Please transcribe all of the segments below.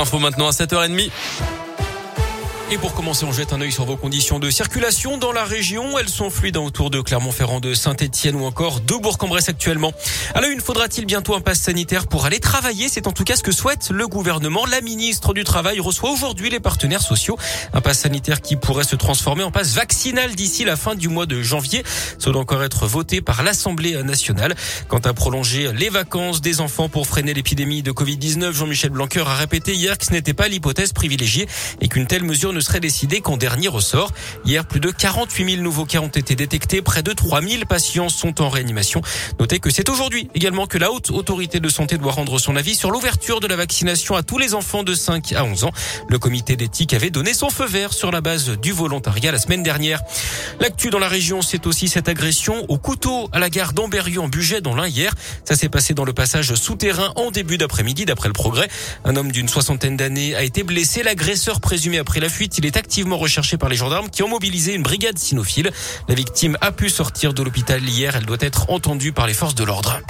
Info maintenant à 7h30. Et pour commencer, on jette un œil sur vos conditions de circulation dans la région. Elles sont fluides autour de Clermont-Ferrand, de Saint-Etienne ou encore de Bourg-en-Bresse actuellement. À la une, faudra-t-il bientôt un pass sanitaire pour aller travailler? C'est en tout cas ce que souhaite le gouvernement. La ministre du Travail reçoit aujourd'hui les partenaires sociaux. Un pass sanitaire qui pourrait se transformer en pass vaccinal d'ici la fin du mois de janvier. Doit encore être voté par l'Assemblée nationale. Quant à prolonger les vacances des enfants pour freiner l'épidémie de Covid-19, Jean-Michel Blanquer a répété hier que ce n'était pas l'hypothèse privilégiée et qu'une telle mesure ne ne serait décidé qu'en dernier ressort. Hier, plus de 48 000 nouveaux cas ont été détectés. Près de 3 000 patients sont en réanimation. Notez que c'est aujourd'hui également que la haute autorité de santé doit rendre son avis sur l'ouverture de la vaccination à tous les enfants de 5 à 11 ans. Le comité d'éthique avait donné son feu vert sur la base du volontariat la semaine dernière. L'actu dans la région, c'est aussi cette agression au couteau à la gare d'Amberieu en Bugey dans l'Ain hier. Ça s'est passé dans le passage souterrain en début d'après-midi d'après le progrès. Un homme d'une soixantaine d'années a été blessé. L'agresseur présumé après la fuite il est activement recherché par les gendarmes qui ont mobilisé une brigade cynophile. La victime a pu sortir de l'hôpital hier. Elle doit être entendue par les forces de l'ordre.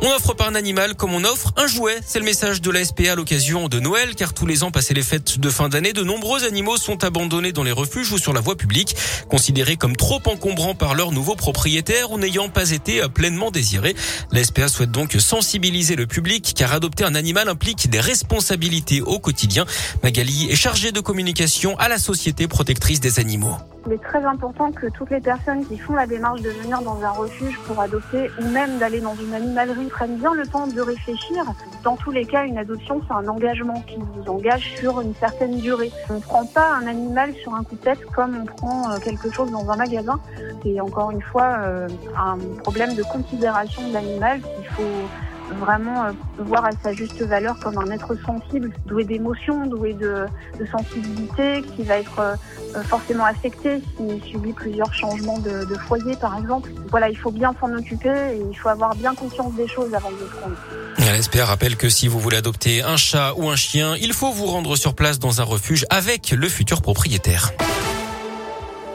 On offre pas un animal comme on offre un jouet. C'est le message de la SPA à l'occasion de Noël, car tous les ans, passé les fêtes de fin d'année, de nombreux animaux sont abandonnés dans les refuges ou sur la voie publique, considérés comme trop encombrants par leurs nouveaux propriétaires ou n'ayant pas été pleinement désirés. La SPA souhaite donc sensibiliser le public, car adopter un animal implique des responsabilités au quotidien. Magali est chargée de communication à la Société protectrice des animaux. Il est très important que toutes les personnes qui font la démarche de venir dans un refuge pour adopter ou même d'aller dans une animalerie prennent bien le temps de réfléchir. Dans tous les cas, une adoption, c'est un engagement qui vous engage sur une certaine durée. On ne prend pas un animal sur un coup de tête comme on prend euh, quelque chose dans un magasin. C'est encore une fois euh, un problème de considération de l'animal qu'il faut vraiment euh, voir à sa juste valeur comme un être sensible, doué d'émotions, doué de, sensibilité, qui va être euh, forcément affecté s'il subit plusieurs changements de, foyer, par exemple. Voilà, il faut bien s'en occuper et il faut avoir bien conscience des choses avant de le prendre. L'SPA rappelle que si vous voulez adopter un chat ou un chien, il faut vous rendre sur place dans un refuge avec le futur propriétaire.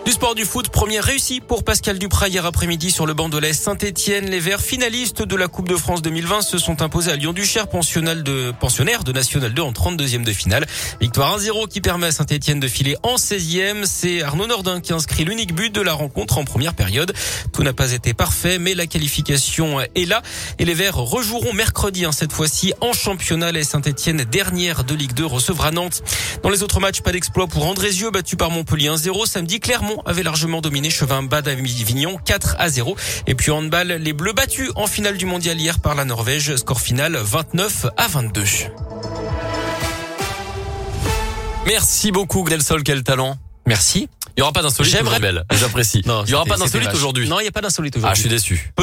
Du sport du foot, première réussie pour Pascal Duprat hier après-midi sur le banc de l'Est Saint-Etienne. Les Verts finalistes de la Coupe de France 2020 se sont imposés à Lyon-Duchère, pensionnaire de, pensionnaire de National 2 en 32e de finale. Victoire 1-0 qui permet à Saint-Etienne de filer en 16e. C'est Arnaud Nordin qui inscrit l'unique but de la rencontre en première période. Tout n'a pas été parfait, mais la qualification est là. Et les Verts rejoueront mercredi, hein, cette fois-ci en championnat. Les Saint-Etienne, dernière de Ligue 2, recevra Nantes. Dans les autres matchs, pas d'exploit pour Andrézieux, battu par Montpellier 1-0. Samedi, Clermont avait largement dominé Chevin Bad Vignon 4 à 0. Et puis handball, les Bleus battus en finale du mondial hier par la Norvège. Score final 29 à 22. Merci beaucoup Grelsol, quel talent. Merci. Il y aura pas d'insolite aujourd'hui, J'apprécie. Il y aura pas d'insolite aujourd'hui. Non, il n'y a pas d'insolite aujourd'hui. Ah, je suis déçu.